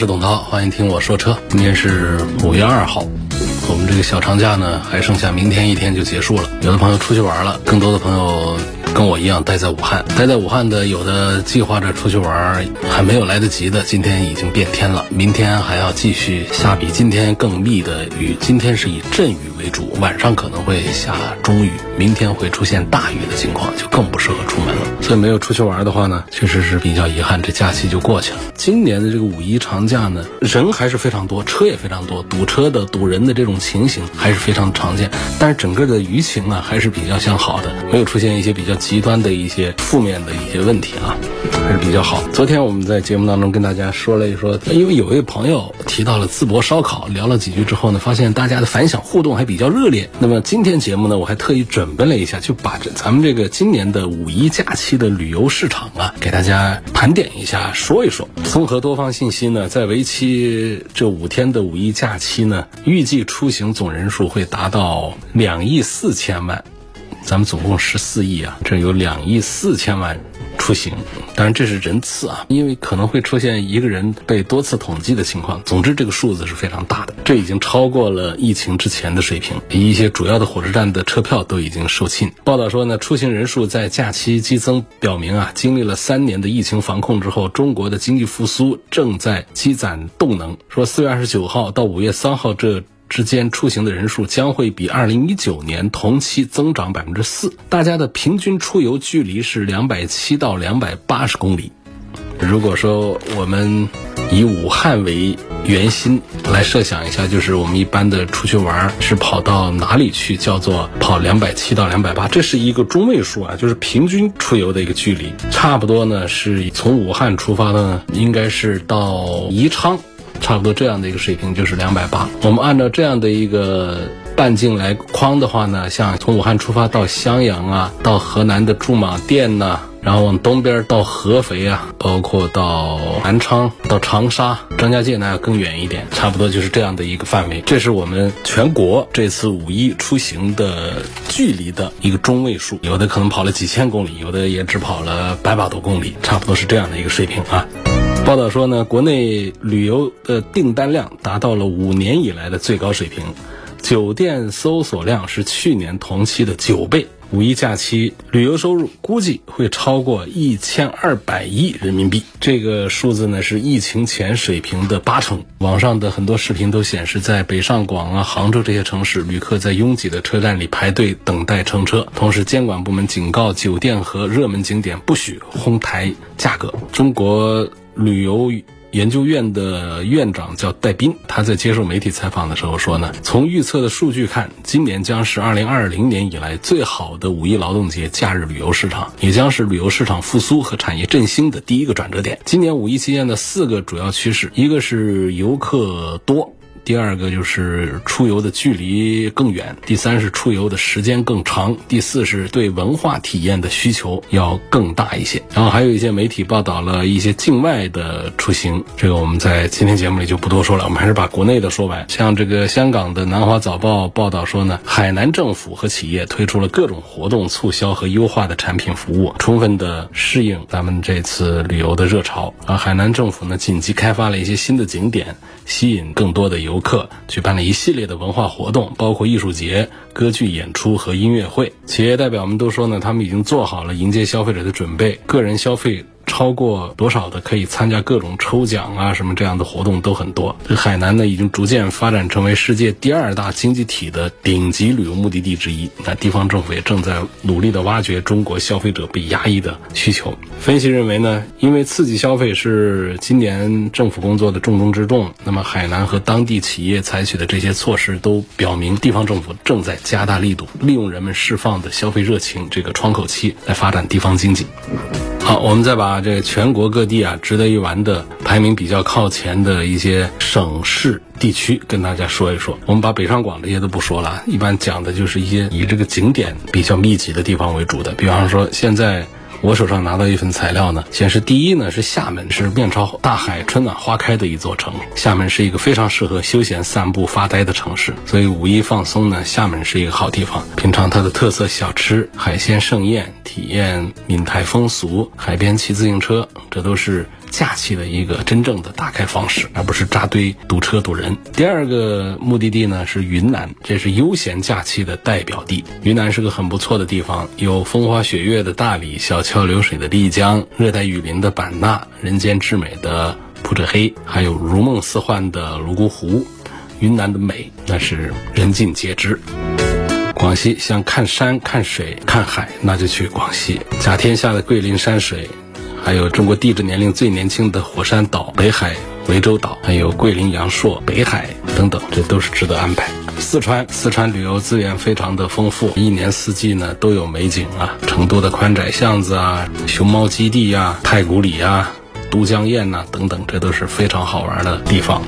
是董涛，欢迎听我说车。今天是五月二号，我们这个小长假呢还剩下明天一天就结束了。有的朋友出去玩了，更多的朋友跟我一样待在武汉。待在武汉的，有的计划着出去玩，还没有来得及的，今天已经变天了，明天还要继续下比今天更密的雨。今天是以阵雨为主，晚上可能会下中雨，明天会出现大雨的情况，就更不适合出门了。所以没有出去玩的话呢，确实是比较遗憾，这假期就过去了。今年的这个五一长假呢，人还是非常多，车也非常多，堵车的、堵人的这种情形还是非常常见。但是整个的舆情啊，还是比较向好的，没有出现一些比较极端的一些负面的一些问题啊，还是比较好。昨天我们在节目当中跟大家说了一说，因为有位朋友提到了淄博烧烤，聊了几句之后呢，发现大家的反响互动还比较热烈。那么今天节目呢，我还特意准备了一下，就把这咱们这个今年的五一假期的旅游市场啊，给大家盘点一下，说一说。综合多方信息呢，在为期这五天的五一假期呢，预计出行总人数会达到两亿四千万。咱们总共十四亿啊，这有两亿四千万出行，当然这是人次啊，因为可能会出现一个人被多次统计的情况。总之，这个数字是非常大的，这已经超过了疫情之前的水平。一些主要的火车站的车票都已经售罄。报道说呢，出行人数在假期激增，表明啊，经历了三年的疫情防控之后，中国的经济复苏正在积攒动能。说四月二十九号到五月三号这。之间出行的人数将会比二零一九年同期增长百分之四，大家的平均出游距离是两百七到两百八十公里。如果说我们以武汉为圆心来设想一下，就是我们一般的出去玩是跑到哪里去，叫做跑两百七到两百八，这是一个中位数啊，就是平均出游的一个距离，差不多呢是从武汉出发的呢，应该是到宜昌。差不多这样的一个水平就是两百八。我们按照这样的一个半径来框的话呢，像从武汉出发到襄阳啊，到河南的驻马店呐，然后往东边到合肥啊，包括到南昌、到长沙、张家界那要更远一点，差不多就是这样的一个范围。这是我们全国这次五一出行的距离的一个中位数，有的可能跑了几千公里，有的也只跑了百把多公里，差不多是这样的一个水平啊。报道说呢，国内旅游的订单量达到了五年以来的最高水平，酒店搜索量是去年同期的九倍。五一假期旅游收入估计会超过一千二百亿人民币，这个数字呢是疫情前水平的八成。网上的很多视频都显示，在北上广啊、杭州这些城市，旅客在拥挤的车站里排队等待乘车，同时监管部门警告酒店和热门景点不许哄抬价格。中国。旅游研究院的院长叫戴斌，他在接受媒体采访的时候说呢，从预测的数据看，今年将是二零二零年以来最好的五一劳动节假日旅游市场，也将是旅游市场复苏和产业振兴的第一个转折点。今年五一期间的四个主要趋势，一个是游客多。第二个就是出游的距离更远，第三是出游的时间更长，第四是对文化体验的需求要更大一些。然后还有一些媒体报道了一些境外的出行，这个我们在今天节目里就不多说了，我们还是把国内的说完。像这个香港的南华早报报道说呢，海南政府和企业推出了各种活动促销和优化的产品服务，充分的适应咱们这次旅游的热潮。而海南政府呢，紧急开发了一些新的景点，吸引更多的游。客举办了一系列的文化活动，包括艺术节、歌剧演出和音乐会。企业代表们都说呢，他们已经做好了迎接消费者的准备，个人消费。超过多少的可以参加各种抽奖啊，什么这样的活动都很多。这海南呢，已经逐渐发展成为世界第二大经济体的顶级旅游目的地之一。那地方政府也正在努力的挖掘中国消费者被压抑的需求。分析认为呢，因为刺激消费是今年政府工作的重中之重，那么海南和当地企业采取的这些措施都表明，地方政府正在加大力度，利用人们释放的消费热情这个窗口期来发展地方经济。好，我们再把这全国各地啊值得一玩的排名比较靠前的一些省市地区跟大家说一说。我们把北上广这些都不说了，一般讲的就是一些以这个景点比较密集的地方为主的，比方说现在。我手上拿到一份材料呢，显示第一呢是厦门，是面朝大海、春暖花开的一座城。厦门是一个非常适合休闲散步、发呆的城市，所以五一放松呢，厦门是一个好地方。品尝它的特色小吃、海鲜盛宴，体验闽台风俗，海边骑自行车，这都是。假期的一个真正的打开方式，而不是扎堆堵车堵人。第二个目的地呢是云南，这是悠闲假期的代表地。云南是个很不错的地方，有风花雪月的大理，小桥流水的丽江，热带雨林的版纳，人间至美的普者黑，还有如梦似幻的泸沽湖。云南的美那是人尽皆知。广西想看山、看水、看海，那就去广西，甲天下的桂林山水。还有中国地质年龄最年轻的火山岛北海涠洲岛，还有桂林阳朔北海等等，这都是值得安排。四川，四川旅游资源非常的丰富，一年四季呢都有美景啊。成都的宽窄巷子啊，熊猫基地呀，太古里啊，都江堰呐等等，这都是非常好玩的地方。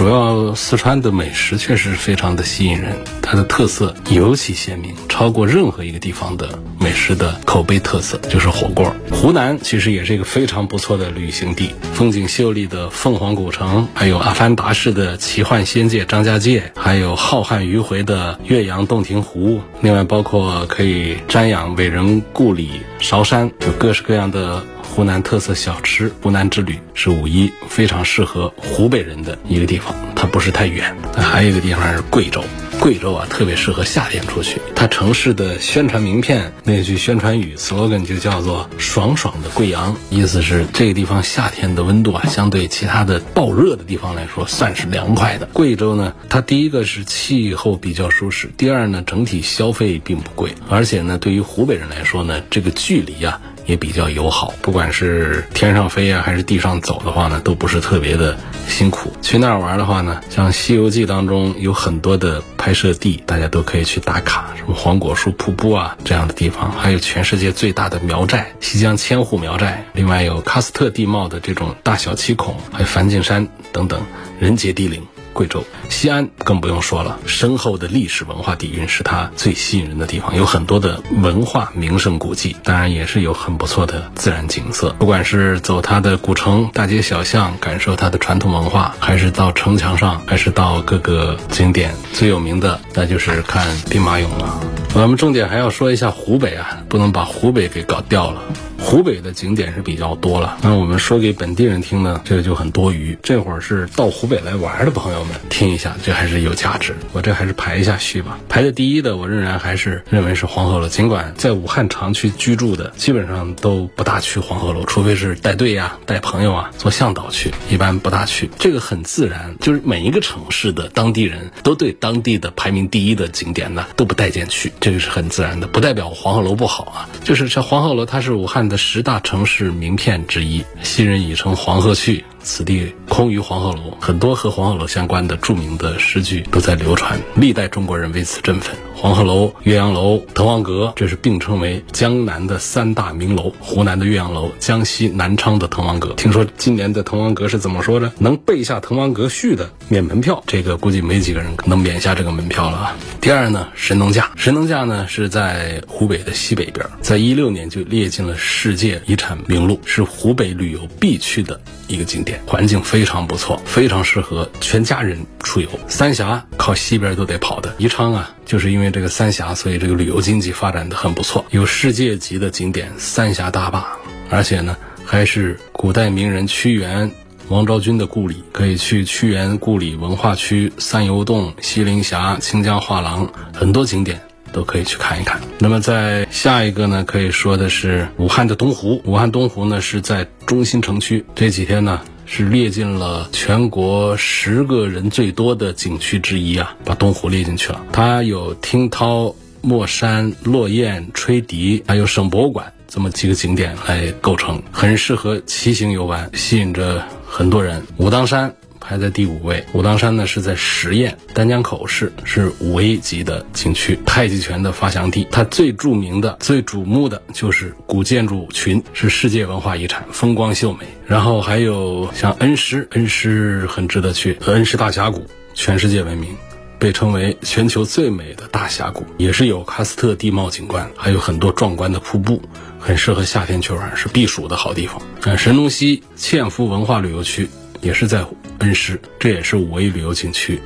主要四川的美食确实非常的吸引人，它的特色尤其鲜明，超过任何一个地方的美食的口碑特色就是火锅。湖南其实也是一个非常不错的旅行地，风景秀丽的凤凰古城，还有阿凡达式的奇幻仙界张家界，还有浩瀚迂回的岳阳洞庭湖，另外包括可以瞻仰伟人故里韶山，有各式各样的。湖南特色小吃，湖南之旅是五一非常适合湖北人的一个地方，它不是太远。还有一个地方是贵州，贵州啊特别适合夏天出去。它城市的宣传名片那句宣传语 slogan 就叫做“爽爽的贵阳”，意思是这个地方夏天的温度啊，相对其他的暴热的地方来说算是凉快的。贵州呢，它第一个是气候比较舒适，第二呢整体消费并不贵，而且呢对于湖北人来说呢，这个距离啊。也比较友好，不管是天上飞呀，还是地上走的话呢，都不是特别的辛苦。去那儿玩的话呢，像《西游记》当中有很多的拍摄地，大家都可以去打卡，什么黄果树瀑布啊这样的地方，还有全世界最大的苗寨——西江千户苗寨，另外有喀斯特地貌的这种大小七孔，还有梵净山等等，人杰地灵。贵州西安更不用说了，深厚的历史文化底蕴是它最吸引人的地方，有很多的文化名胜古迹，当然也是有很不错的自然景色。不管是走它的古城大街小巷，感受它的传统文化，还是到城墙上，还是到各个景点，最有名的那就是看兵马俑了。我们重点还要说一下湖北啊，不能把湖北给搞掉了。湖北的景点是比较多了，那我们说给本地人听呢，这个就很多余。这会儿是到湖北来玩的朋友们听一下，这还是有价值。我这还是排一下序吧。排在第一的，我仍然还是认为是黄鹤楼。尽管在武汉长期居住的，基本上都不大去黄鹤楼，除非是带队呀、带朋友啊、做向导去，一般不大去。这个很自然，就是每一个城市的当地人都对当地的排名第一的景点呢都不待见去，这个是很自然的，不代表黄鹤楼不好啊。就是这黄鹤楼，它是武汉。的十大城市名片之一，昔人已成黄鹤去。此地空余黄鹤楼，很多和黄鹤楼相关的著名的诗句都在流传，历代中国人为此振奋。黄鹤楼、岳阳楼、滕王阁，这是并称为江南的三大名楼。湖南的岳阳楼，江西南昌的滕王阁。听说今年的滕王阁是怎么说的？能背下滕王阁序的免门票，这个估计没几个人能免下这个门票了啊。第二呢，神农架。神农架呢是在湖北的西北边，在一六年就列进了世界遗产名录，是湖北旅游必去的一个景点。环境非常不错，非常适合全家人出游。三峡靠西边都得跑的，宜昌啊，就是因为这个三峡，所以这个旅游经济发展的很不错，有世界级的景点三峡大坝，而且呢还是古代名人屈原、王昭君的故里，可以去屈原故里文化区、三游洞、西陵峡、清江画廊，很多景点。都可以去看一看。那么在下一个呢，可以说的是武汉的东湖。武汉东湖呢是在中心城区，这几天呢是列进了全国十个人最多的景区之一啊，把东湖列进去了。它有听涛、墨山、落雁、吹笛，还有省博物馆这么几个景点来构成，很适合骑行游玩，吸引着很多人。武当山。排在第五位。武当山呢是在十堰，丹江口市是五 A 级的景区，太极拳的发祥地。它最著名的、最瞩目的就是古建筑群，是世界文化遗产，风光秀美。然后还有像恩施，恩施很值得去，恩施大峡谷全世界闻名。被称为全球最美的大峡谷，也是有喀斯特地貌景观，还有很多壮观的瀑布，很适合夏天去玩，是避暑的好地方。嗯，神农溪纤夫文化旅游区也是在恩施，这也是五 A 旅游景区，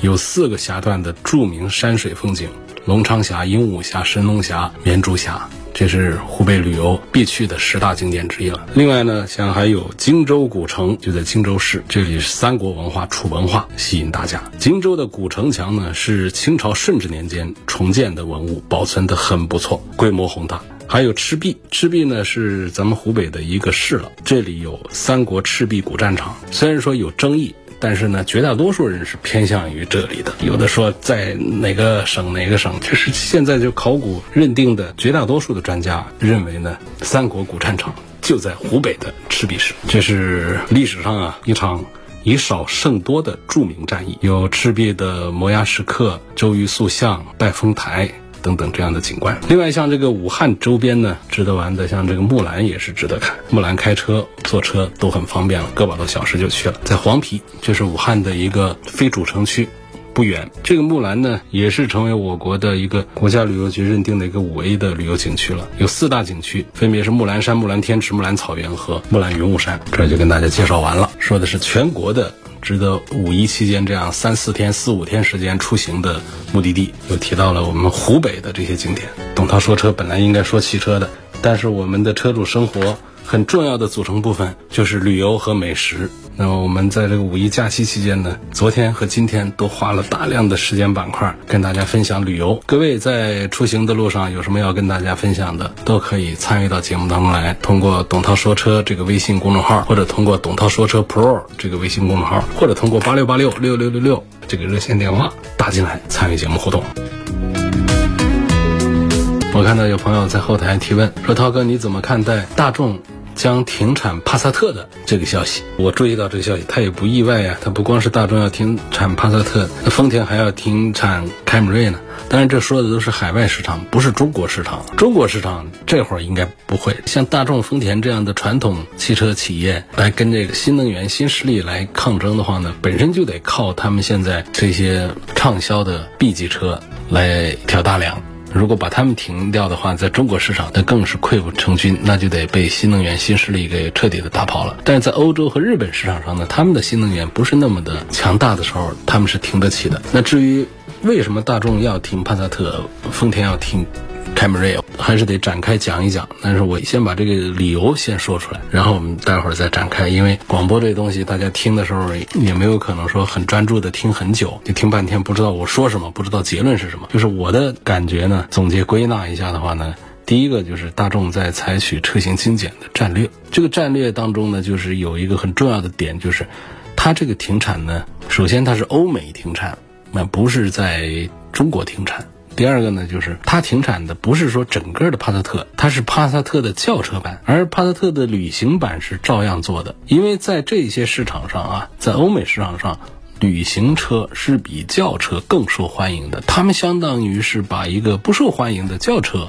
有四个峡段的著名山水风景：龙昌峡、鹦鹉峡、神农峡、绵竹峡。这是湖北旅游必去的十大景点之一了。另外呢，像还有荆州古城，就在荆州市，这里是三国文化、楚文化吸引大家。荆州的古城墙呢，是清朝顺治年间重建的文物，保存的很不错，规模宏大。还有赤壁，赤壁呢是咱们湖北的一个市了，这里有三国赤壁古战场，虽然说有争议。但是呢，绝大多数人是偏向于这里的。有的说在哪个省哪个省，就是现在就考古认定的绝大多数的专家认为呢，三国古战场就在湖北的赤壁市。这是历史上啊一场以少胜多的著名战役，有赤壁的摩崖石刻、周瑜塑像、拜风台。等等这样的景观，另外像这个武汉周边呢，值得玩的，像这个木兰也是值得看。木兰开车、坐车都很方便了，个把多小时就去了。在黄陂，就是武汉的一个非主城区，不远。这个木兰呢，也是成为我国的一个国家旅游局认定的一个五 A 的旅游景区了。有四大景区，分别是木兰山、木兰天池、木兰草原和木兰云雾山。这就跟大家介绍完了，说的是全国的。值得五一期间这样三四天、四五天时间出行的目的地，又提到了我们湖北的这些景点。董涛说车本来应该说汽车的，但是我们的车主生活。很重要的组成部分就是旅游和美食。那么我们在这个五一假期期间呢，昨天和今天都花了大量的时间板块跟大家分享旅游。各位在出行的路上有什么要跟大家分享的，都可以参与到节目当中来，通过董涛说车这个微信公众号，或者通过董涛说车 Pro 这个微信公众号，或者通过八六八六六六六六这个热线电话打进来参与节目互动。我看到有朋友在后台提问说：“涛哥，你怎么看待大众将停产帕萨特的这个消息？”我注意到这个消息，它也不意外呀。它不光是大众要停产帕萨特，那丰田还要停产凯美瑞呢。当然，这说的都是海外市场，不是中国市场。中国市场这会儿应该不会像大众、丰田这样的传统汽车企业来跟这个新能源新势力来抗争的话呢，本身就得靠他们现在这些畅销的 B 级车来挑大梁。如果把他们停掉的话，在中国市场那更是溃不成军，那就得被新能源新势力给彻底的打跑了。但是在欧洲和日本市场上呢，他们的新能源不是那么的强大的时候，他们是停得起的。那至于为什么大众要停帕萨特，丰田要停？凯美瑞还是得展开讲一讲，但是我先把这个理由先说出来，然后我们待会儿再展开。因为广播这东西，大家听的时候也没有可能说很专注的听很久，你听半天不知道我说什么，不知道结论是什么。就是我的感觉呢，总结归纳一下的话呢，第一个就是大众在采取车型精简的战略。这个战略当中呢，就是有一个很重要的点，就是它这个停产呢，首先它是欧美停产，那不是在中国停产。第二个呢，就是它停产的不是说整个的帕萨特，它是帕萨特的轿车版，而帕萨特的旅行版是照样做的。因为在这些市场上啊，在欧美市场上，旅行车是比轿车更受欢迎的。他们相当于是把一个不受欢迎的轿车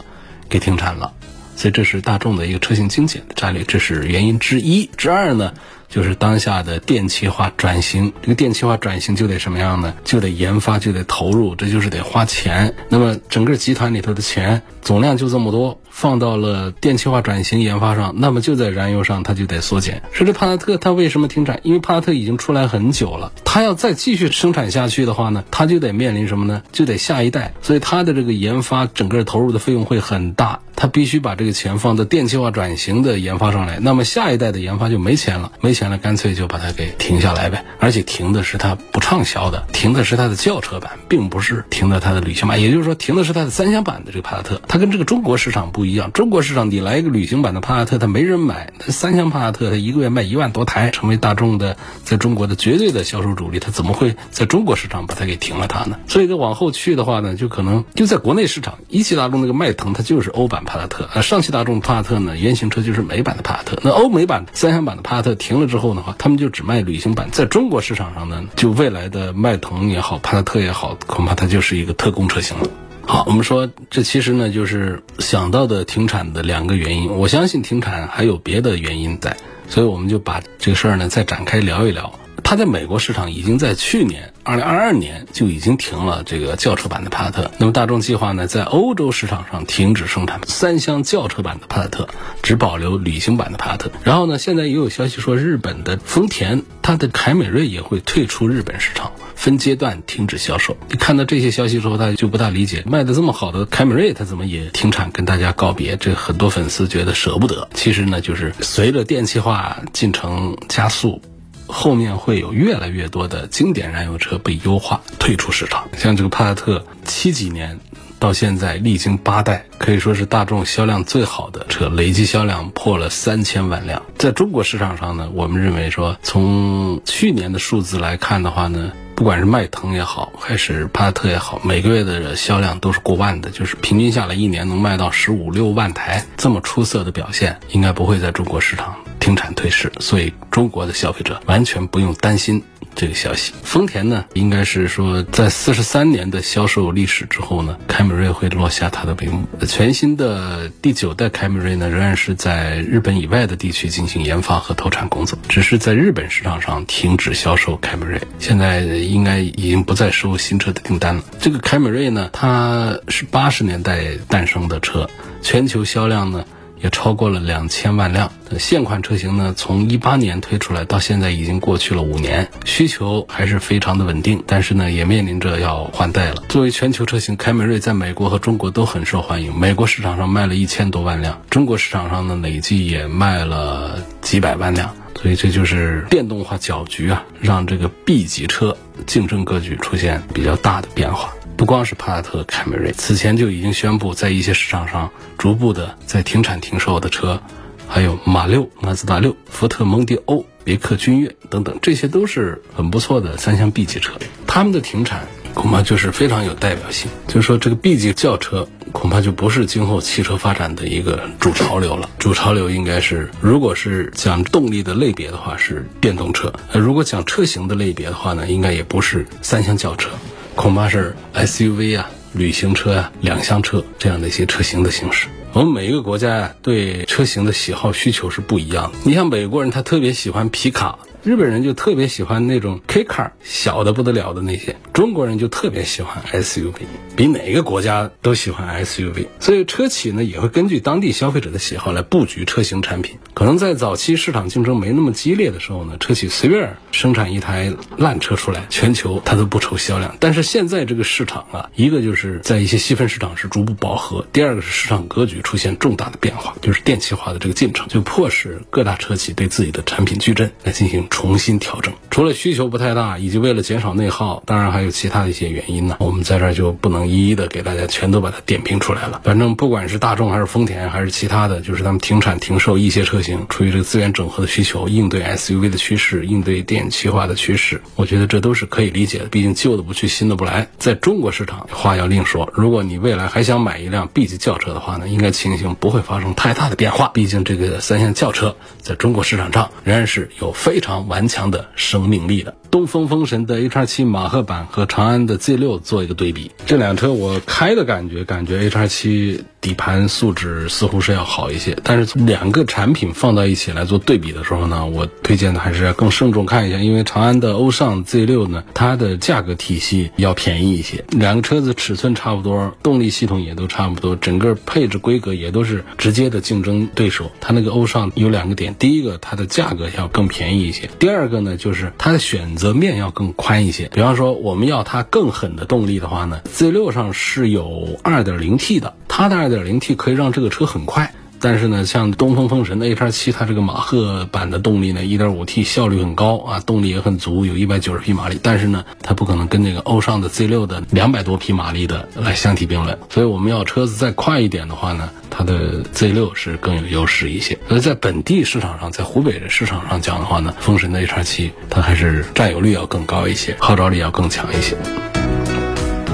给停产了，所以这是大众的一个车型精简的战略，这是原因之一。之二呢？就是当下的电气化转型，这个电气化转型就得什么样呢？就得研发，就得投入，这就是得花钱。那么整个集团里头的钱总量就这么多，放到了电气化转型研发上，那么就在燃油上它就得缩减。说这帕萨特它为什么停产？因为帕萨特已经出来很久了，它要再继续生产下去的话呢，它就得面临什么呢？就得下一代，所以它的这个研发整个投入的费用会很大，它必须把这个钱放到电气化转型的研发上来。那么下一代的研发就没钱了，没钱。了干脆就把它给停下来呗，而且停的是它不畅销的，停的是它的轿车版，并不是停的它的旅行版。也就是说，停的是它的三厢版的这个帕萨特。它跟这个中国市场不不一样，中国市场你来一个旅行版的帕萨特，它没人买。三厢帕萨特，它一个月卖一万多台，成为大众的在中国的绝对的销售主力。它怎么会在中国市场把它给停了它呢？所以，它往后去的话呢，就可能就在国内市场，一汽大众那个迈腾，它就是欧版帕。萨特。那上汽大众帕萨特呢，原型车就是美版的帕萨特。那欧美版三厢版的帕萨特停了之后的话，他们就只卖旅行版。在中国市场上呢，就未来的迈腾也好，帕萨特也好，恐怕它就是一个特供车型了。好，我们说这其实呢，就是想到的停产的两个原因。我相信停产还有别的原因在，所以我们就把这个事儿呢再展开聊一聊。它在美国市场已经在去年二零二二年就已经停了这个轿车版的帕萨特。那么大众计划呢，在欧洲市场上停止生产三厢轿车版的帕萨特，只保留旅行版的帕萨特。然后呢，现在也有消息说，日本的丰田它的凯美瑞也会退出日本市场。分阶段停止销售。你看到这些消息之后，大家就不大理解，卖的这么好的凯美瑞，它怎么也停产，跟大家告别？这很多粉丝觉得舍不得。其实呢，就是随着电气化进程加速，后面会有越来越多的经典燃油车被优化退出市场。像这个帕萨特，七几年到现在历经八代，可以说是大众销量最好的车，累计销量破了三千万辆。在中国市场上呢，我们认为说，从去年的数字来看的话呢。不管是迈腾也好，还是帕萨特也好，每个月的销量都是过万的，就是平均下来一年能卖到十五六万台，这么出色的表现，应该不会在中国市场停产退市，所以中国的消费者完全不用担心。这个消息，丰田呢，应该是说在四十三年的销售历史之后呢，凯美瑞会落下它的帷幕。全新的第九代凯美瑞呢，仍然是在日本以外的地区进行研发和投产工作，只是在日本市场上停止销售凯美瑞。现在应该已经不再收新车的订单了。这个凯美瑞呢，它是八十年代诞生的车，全球销量呢。也超过了两千万辆。现款车型呢，从一八年推出来到现在已经过去了五年，需求还是非常的稳定。但是呢，也面临着要换代了。作为全球车型，凯美瑞在美国和中国都很受欢迎。美国市场上卖了一千多万辆，中国市场上呢累计也卖了几百万辆。所以这就是电动化搅局啊，让这个 B 级车竞争格局出现比较大的变化。不光是帕萨特、凯美瑞，此前就已经宣布在一些市场上逐步的在停产停售的车，还有马六、马自达六、福特蒙迪欧、别克君越等等，这些都是很不错的三厢 B 级车。他们的停产恐怕就是非常有代表性，就是说这个 B 级轿车恐怕就不是今后汽车发展的一个主潮流了。主潮流应该是，如果是讲动力的类别的话，是电动车；呃，如果讲车型的类别的话呢，应该也不是三厢轿车。恐怕是 SUV 啊、旅行车啊、两厢车这样的一些车型的形式。我们每一个国家呀，对车型的喜好需求是不一样的。你像美国人，他特别喜欢皮卡。日本人就特别喜欢那种 K car 小的不得了的那些，中国人就特别喜欢 SUV，比哪个国家都喜欢 SUV。所以车企呢也会根据当地消费者的喜好来布局车型产品。可能在早期市场竞争没那么激烈的时候呢，车企随便生产一台烂车出来，全球它都不愁销量。但是现在这个市场啊，一个就是在一些细分市场是逐步饱和，第二个是市场格局出现重大的变化，就是电气化的这个进程，就迫使各大车企对自己的产品矩阵来进行。重新调整，除了需求不太大，以及为了减少内耗，当然还有其他的一些原因呢。我们在这儿就不能一一的给大家全都把它点评出来了。反正不管是大众还是丰田还是其他的，就是他们停产停售一些车型，出于这个资源整合的需求，应对 SUV 的趋势，应对电气化的趋势，我觉得这都是可以理解的。毕竟旧的不去，新的不来。在中国市场，话要另说。如果你未来还想买一辆 B 级轿车的话呢，应该情形不会发生太大的变化。毕竟这个三厢轿车在中国市场上仍然是有非常。顽强的生命力的。东风风神的 H7 马赫版和长安的 Z6 做一个对比，这辆车我开的感觉，感觉 H7 底盘素质似乎是要好一些。但是从两个产品放到一起来做对比的时候呢，我推荐的还是要更慎重看一下，因为长安的欧尚 Z6 呢，它的价格体系要便宜一些。两个车子尺寸差不多，动力系统也都差不多，整个配置规格也都是直接的竞争对手。它那个欧尚有两个点，第一个它的价格要更便宜一些，第二个呢就是它的选择。则面要更宽一些。比方说，我们要它更狠的动力的话呢，Z6 上是有 2.0T 的，它的 2.0T 可以让这个车很快。但是呢，像东风风神的 H7，它这个马赫版的动力呢，1.5T 效率很高啊，动力也很足，有一百九十匹马力。但是呢，它不可能跟那个欧尚的 Z6 的两百多匹马力的来相提并论。所以我们要车子再快一点的话呢，它的 Z6 是更有优势一些。所以在本地市场上，在湖北的市场上讲的话呢，风神的 H7 它还是占有率要更高一些，号召力要更强一些。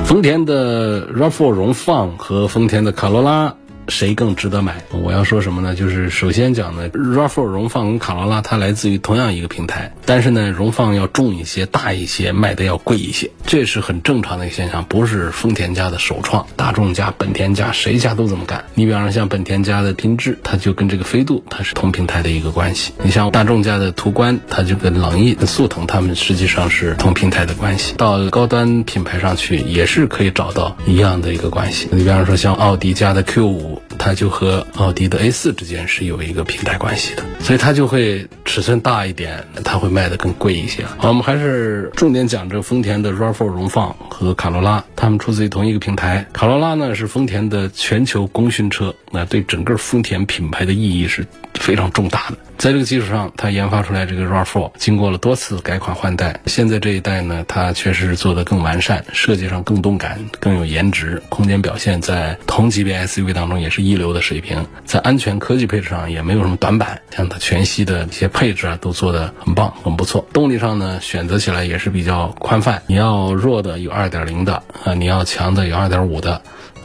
丰田的 RAV4 荣放和丰田的卡罗拉。谁更值得买？我要说什么呢？就是首先讲呢，RAV4 荣放跟卡罗拉它来自于同样一个平台，但是呢，荣放要重一些、大一些，卖的要贵一些，这是很正常的一个现象，不是丰田家的首创，大众家、本田家谁家都这么干。你比方说像本田家的缤智，它就跟这个飞度它是同平台的一个关系。你像大众家的途观，它就跟朗逸、速腾它们实际上是同平台的关系。到高端品牌上去也是可以找到一样的一个关系。你比方说像奥迪家的 Q 五，它就和奥迪的 A 四之间是有一个平台关系的，所以它就会尺寸大一点，它会卖的更贵一些。好，我们还是重点讲这丰田的 RAV4 荣放和卡罗拉，它们出自于同一个平台。卡罗拉呢是丰田的全球功勋车，那对整个丰田品牌的意义是非常重大的。在这个基础上，它研发出来这个 RAV4，经过了多次改款换代，现在这一代呢，它确实是做得更完善，设计上更动感，更有颜值，空间表现在同级别 SUV 当中也是一流的水平，在安全科技配置上也没有什么短板，像它全系的一些配置啊都做得很棒，很不错。动力上呢，选择起来也是比较宽泛，你要弱的有2.0的啊，你要强的有2.5的。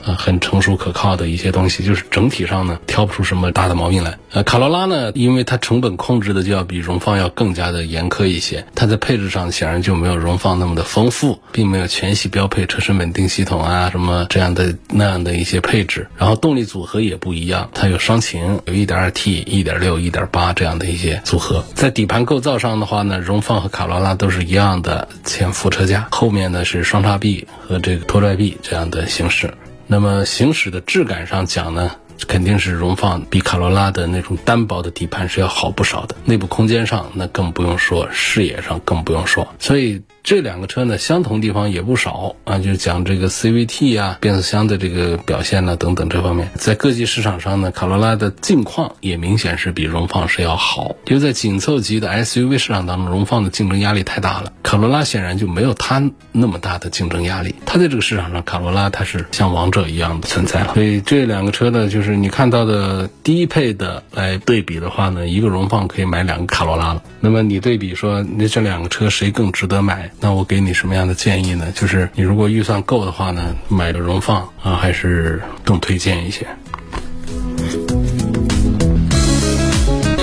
呃，很成熟可靠的一些东西，就是整体上呢挑不出什么大的毛病来。呃，卡罗拉呢，因为它成本控制的就要比荣放要更加的严苛一些，它在配置上显然就没有荣放那么的丰富，并没有全系标配车身稳定系统啊什么这样的那样的一些配置。然后动力组合也不一样，它有双擎，有 1.2T、1.6、1.8这样的一些组合。在底盘构造上的话呢，荣放和卡罗拉都是一样的前副车架，后面呢是双叉臂和这个拖拽臂这样的形式。那么行驶的质感上讲呢，肯定是荣放比卡罗拉的那种单薄的底盘是要好不少的。内部空间上那更不用说，视野上更不用说。所以这两个车呢，相同地方也不少啊，就是讲这个 CVT 啊，变速箱的这个表现呢等等这方面，在各级市场上呢，卡罗拉的境况也明显是比荣放是要好。因为在紧凑级的 SUV 市场当中，荣放的竞争压力太大了，卡罗拉显然就没有它那么大的竞争压力。它在这个市场上，卡罗拉它是像王者一样的存在了。所以这两个车呢，就是是你看到的低配的来对比的话呢，一个荣放可以买两个卡罗拉了。那么你对比说，那这两个车谁更值得买？那我给你什么样的建议呢？就是你如果预算够的话呢，买个荣放啊，还是更推荐一些。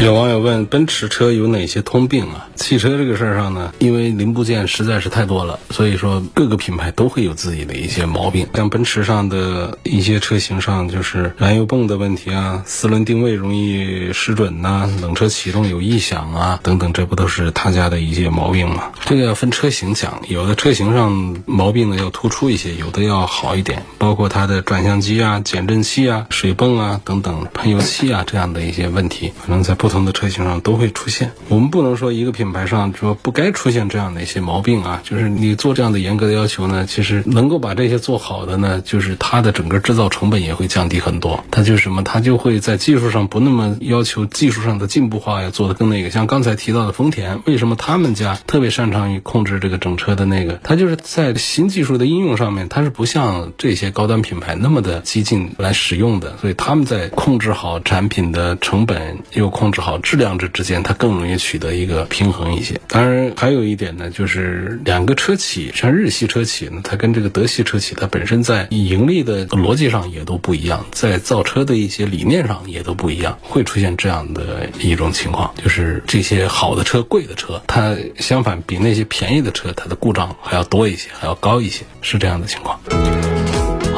有网友问：奔驰车有哪些通病啊？汽车这个事儿上呢，因为零部件实在是太多了，所以说各个品牌都会有自己的一些毛病。像奔驰上的一些车型上，就是燃油泵的问题啊，四轮定位容易失准呐，冷车启动有异响啊，等等，这不都是他家的一些毛病吗？这个要分车型讲，有的车型上毛病呢要突出一些，有的要好一点，包括它的转向机啊、减震器啊、水泵啊等等、喷油器啊这样的一些问题，可能在不同的车型上都会出现。我们不能说一个品牌上说不该出现这样的一些毛病啊，就是你做这样的严格的要求呢，其实能够把这些做好的呢，就是它的整个制造成本也会降低很多。它就是什么，它就会在技术上不那么要求技术上的进步化，要做的更那个。像刚才提到的丰田，为什么他们家特别擅长于控制这个整车的那个？它就是在新技术的应用上面，它是不像这些高端品牌那么的激进来使用的，所以他们在控制好产品的成本又控制好质量这之间，它更容易取得一个平衡一些。当然，还有一点呢，就是两个车企，像日系车企呢，它跟这个德系车企，它本身在盈利的逻辑上也都不一样，在造车的一些理念上也都不一样，会出现这样的一种情况，就是这些好的车、贵的车，它相反比那些便宜的车，它的故障还要多一些，还要高一些，是这样的情况。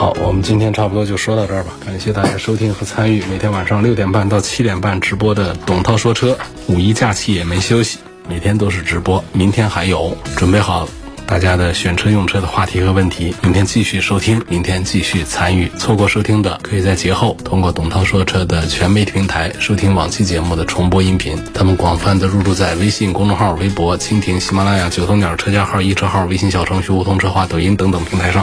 好，我们今天差不多就说到这儿吧。感谢大家收听和参与每天晚上六点半到七点半直播的董涛说车。五一假期也没休息，每天都是直播。明天还有，准备好大家的选车用车的话题和问题。明天继续收听，明天继续参与。错过收听的，可以在节后通过董涛说车的全媒体平台收听往期节目的重播音频。他们广泛的入驻在微信公众号、微博、蜻蜓、喜马拉雅、九头鸟车架号、一车号、微信小程序梧桐车话、抖音等等平台上。